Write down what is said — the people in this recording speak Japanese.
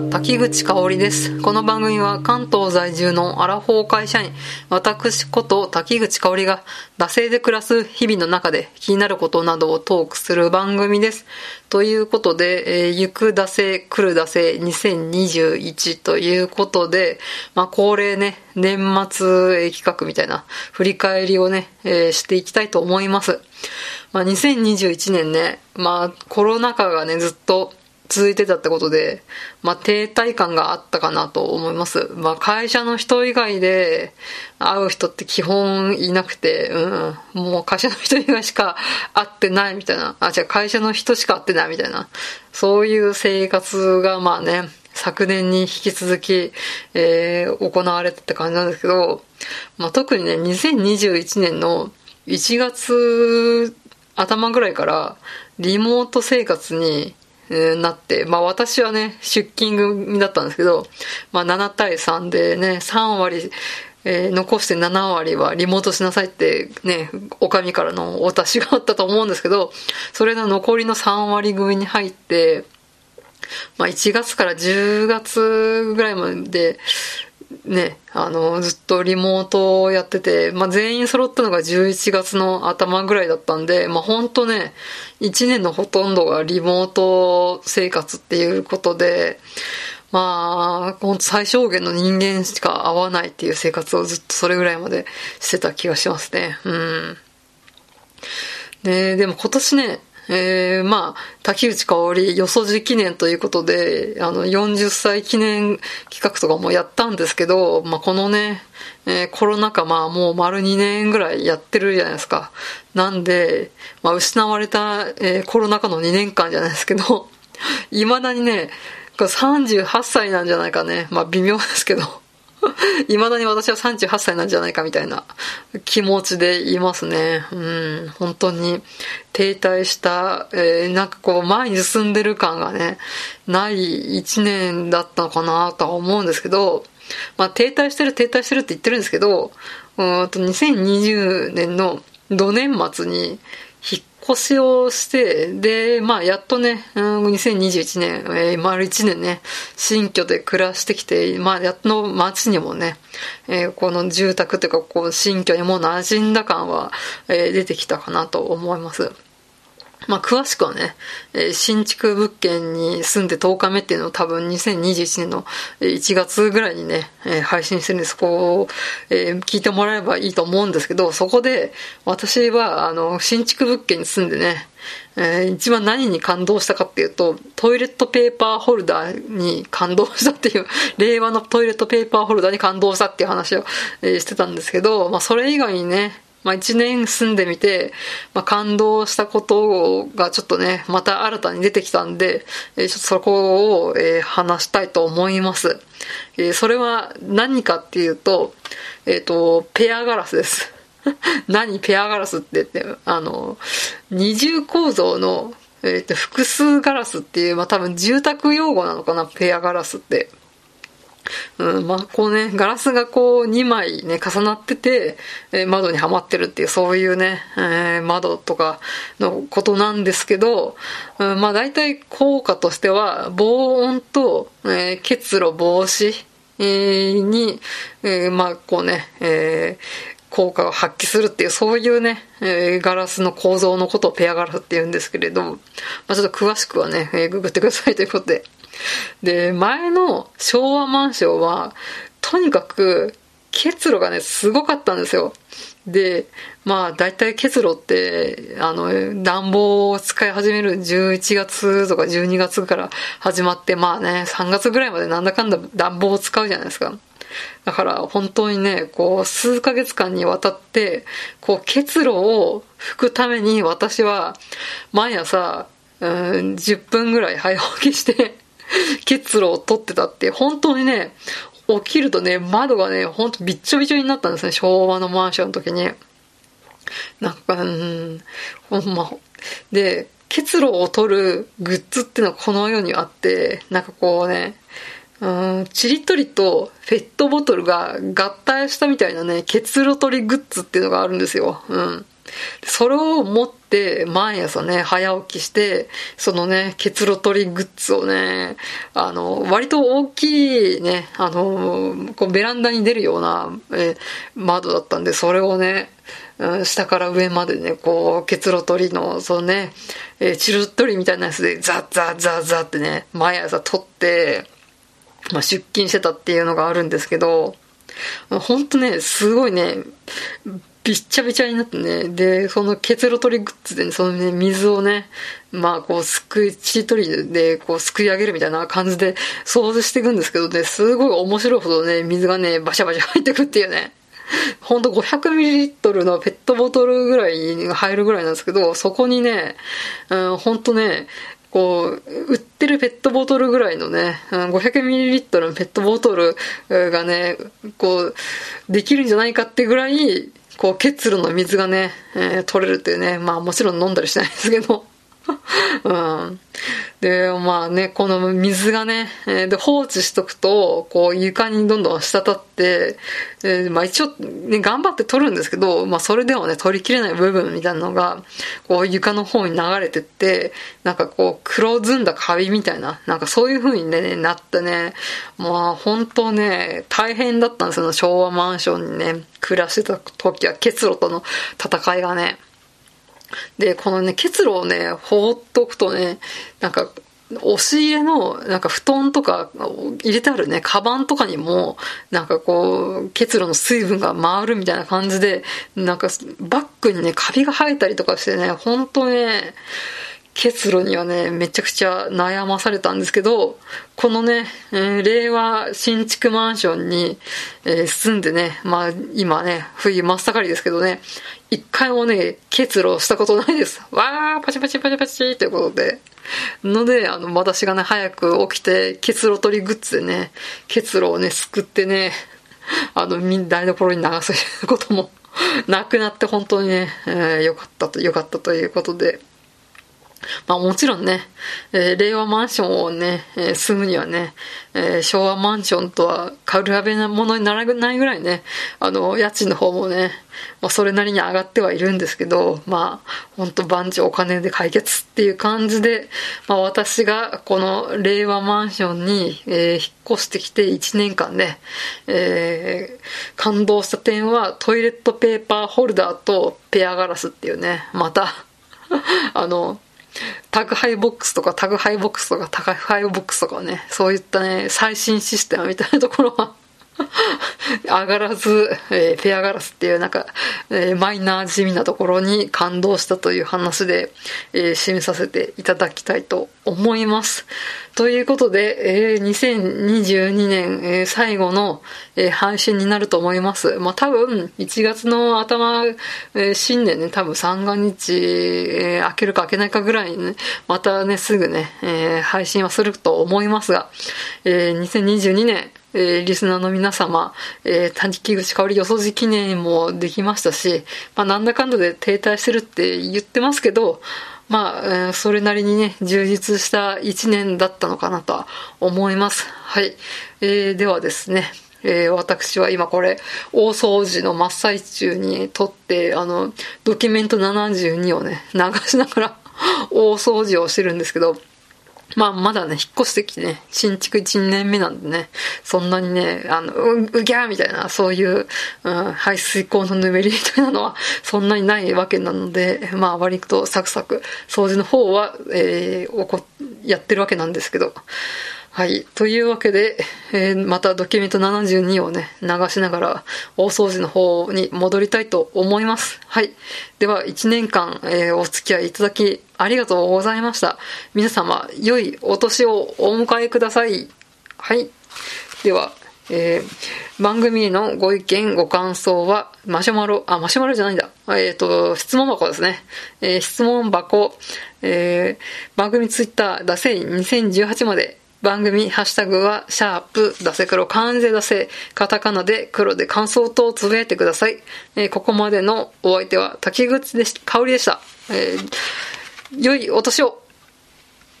滝口香織です。この番組は関東在住のアラフォー会社員私こと滝口香織が惰性で暮らす日々の中で気になることなどをトークする番組です。ということで、えー、行く惰性来る惰性2021ということでまあ恒例ね年末企画みたいな振り返りをね、えー、していきたいと思います。まあ、2021年ね、まあ、コロナ禍がね、ずっと続いてたってことで、まあ、停滞感があったかなと思います。まあ、会社の人以外で会う人って基本いなくて、うん、もう会社の人以外しか会ってないみたいな、あ、じゃあ会社の人しか会ってないみたいな、そういう生活がまあね、昨年に引き続き、えー、行われてって感じなんですけど、まあ、特にね、2021年の1月頭ぐらいからリモート生活になって、まあ私はね、出勤組だったんですけど、まあ7対3でね、3割、えー、残して7割はリモートしなさいってね、おかみからのお達しがあったと思うんですけど、それの残りの3割組に入って、まあ1月から10月ぐらいまで、ね、あの、ずっとリモートをやってて、まあ、全員揃ったのが11月の頭ぐらいだったんで、まあ、ほんとね、1年のほとんどがリモート生活っていうことで、まあ、ほんと最小限の人間しか会わないっていう生活をずっとそれぐらいまでしてた気がしますね。うん。で、でも今年ね、えー、まあ、竹内香織よそじ記念ということで、あの、40歳記念企画とかもやったんですけど、まあ、このね、えー、コロナ禍、まあ、もう丸2年ぐらいやってるじゃないですか。なんで、まあ、失われた、えー、コロナ禍の2年間じゃないですけど、未だにね、38歳なんじゃないかね。まあ、微妙ですけど。未だに私は38歳なんじゃないかみたいな気持ちでいますね。うん、本当に停滞した、えー、なんかこう前に進んでる感がね、ない1年だったのかなとは思うんですけど、まあ停滞してる停滞してるって言ってるんですけど、うんと2020年の土年末に腰をして、で、まあ、やっとね、うん、2021年、えー、丸1年ね、新居で暮らしてきて、まあ、やっと街にもね、えー、この住宅というか、こう、新居にも馴染んだ感は、えー、出てきたかなと思います。まあ、詳しくはね、えー、新築物件に住んで10日目っていうのを多分2021年の1月ぐらいにね、えー、配信してるんです。こう、えー、聞いてもらえばいいと思うんですけど、そこで私は、あの、新築物件に住んでね、えー、一番何に感動したかっていうと、トイレットペーパーホルダーに感動したっていう、令和のトイレットペーパーホルダーに感動したっていう話を、えー、してたんですけど、まあそれ以外にね、まあ一年住んでみて、まあ感動したことがちょっとね、また新たに出てきたんで、えー、ちょっとそこを、えー、話したいと思います。えー、それは何かっていうと、えっ、ー、と、ペアガラスです。何ペアガラスって言って、あの、二重構造の、えっ、と、複数ガラスっていう、まあ多分住宅用語なのかな、ペアガラスって。うん、まあ、こうね、ガラスがこう2枚ね、重なってて、えー、窓にはまってるっていう、そういうね、えー、窓とかのことなんですけど、うん、まあ大体効果としては、防音と、えー、結露防止、え、に、え、まあこうね、え、効果を発揮するっていう、そういうね、えー、ガラスの構造のことをペアガラスって言うんですけれども、まあ、ちょっと詳しくはね、えー、ググってくださいということで。で、前の昭和マンションは、とにかく結露がね、すごかったんですよ。で、まあ、大体結露って、あの、暖房を使い始める11月とか12月から始まって、まあね、3月ぐらいまでなんだかんだ暖房を使うじゃないですか。だから本当にね、こう、数ヶ月間にわたって、こう、結露を拭くために私は、毎朝、うん、10分ぐらい早起きして 結露を取ってたって、本当にね、起きるとね、窓がね、ほんとびっちょびちょになったんですね、昭和のマンションの時に。なんか、うん、ほんま。で、結露を取るグッズっていうのはこの世にあって、なんかこうね、うん、ちりとりとペットボトルが合体したみたいなね、結露取りグッズっていうのがあるんですよ。うん。それを持って毎朝ね、早起きして、そのね、結露取りグッズをね、あの、割と大きいね、あの、こうベランダに出るような、え窓だったんで、それをね、下から上までね、こう、結露取りの、そのね、え、チル取りみたいなやつで、ザッザッザッザッってね、毎朝取って、まあ、出勤してたっていうのがあるんですけど、ほんとね、すごいね、びっちゃびちゃになってね、で、その結露取りグッズでね、そのね、水をね、まあこう、すくい、ちりとりでこう、すくい上げるみたいな感じで掃除していくんですけどね、すごい面白いほどね、水がね、バシャバシャ入ってくっていうね。ほんと 500ml のペットボトルぐらいに入るぐらいなんですけど、そこにね、うん、ほんとね、こう、売ってるペットボトルぐらいのね、500ml のペットボトルがね、こう、できるんじゃないかってぐらい、こう、結露の水がね、えー、取れるっていうね、まあもちろん飲んだりしないですけど、うん。で、まあね、この水がね、えー、で、放置しとくと、こう床にどんどん滴って、えー、まあ一応ね、頑張って取るんですけど、まあそれでもね、取りきれない部分みたいなのが、こう床の方に流れてって、なんかこう黒ずんだカビみたいな、なんかそういう風にね、なってね、まあ本当ね、大変だったんですよ、昭和マンションにね、暮らしてた時は結露との戦いがね。で、このね、結露をね、放っとくとね、なんか、押し入れの、なんか布団とか入れてあるね、カバンとかにも、なんかこう、結露の水分が回るみたいな感じで、なんかバッグにね、カビが生えたりとかしてね、ほんとね、結露にはね、めちゃくちゃ悩まされたんですけど、このね、えー、令和新築マンションに、えー、住んでね、まあ今ね、冬真っ盛りですけどね、一回もね、結露したことないです。わー、パチパチパチパチということで。ので、あの、私がね、早く起きて、結露取りグッズでね、結露をね、すくってね、あの、台所に流すこともなくなって本当にね、えー、よかったと、よかったということで、まあもちろんね、えー、令和マンションをね、えー、住むにはね、えー、昭和マンションとは比べなものにならないぐらいね、あの、家賃の方もね、まあそれなりに上がってはいるんですけど、まあ、ほんと万事お金で解決っていう感じで、まあ私がこの令和マンションに、え、引っ越してきて1年間で、え、感動した点はトイレットペーパーホルダーとペアガラスっていうね、また あの、宅配ボックスとか宅配ボックスとか宅配ボックスとかね、そういったね、最新システムみたいなところは 上がらず、えー、ペアガラスっていうなんか、えー、マイナー地味なところに感動したという話で、えー、締めさせていただきたいと思います。ということで、えー、2022年、えー、最後の、えー、配信になると思います。まあ、多分、1月の頭、えー、新年ね、多分三が日、えー、開けるか開けないかぐらいにね、またね、すぐね、えー、配信はすると思いますが、えー、2022年、えー、リスナーの皆様、えー、滝口香りよそじ記念もできましたし、まあ、なんだかんだで停滞してるって言ってますけど、まあ、えー、それなりにね、充実した一年だったのかなとは思います。はい。えー、ではですね、えー、私は今これ、大掃除の真っ最中に撮って、あの、ドキュメント72をね、流しながら 大掃除をしてるんですけど、まあ、まだね、引っ越してきてね、新築1年目なんでね、そんなにね、あの、う、うぎゃーみたいな、そういう、うん、排水口のぬめりみたいなのは、そんなにないわけなので、まあ、割とサクサク、掃除の方は、えー、おこ、やってるわけなんですけど、はい。というわけで、えー、またドキュメント72をね、流しながら、大掃除の方に戻りたいと思います。はい。では、1年間、えー、お付き合いいただき、ありがとうございました。皆様、良いお年をお迎えください。はい。では、えー、番組へのご意見、ご感想は、マシュマロ、あ、マシュマロじゃないんだ。えっ、ー、と、質問箱ですね。えー、質問箱、えー、番組ツイッター、ダセイ2018まで番組ハッシュタグは、シャープ、出せ黒、漢字出せ、カタカナで黒で感想等をつぶやいてください。えー、ここまでのお相手は、滝口でし、香りでした。えー、良いお年を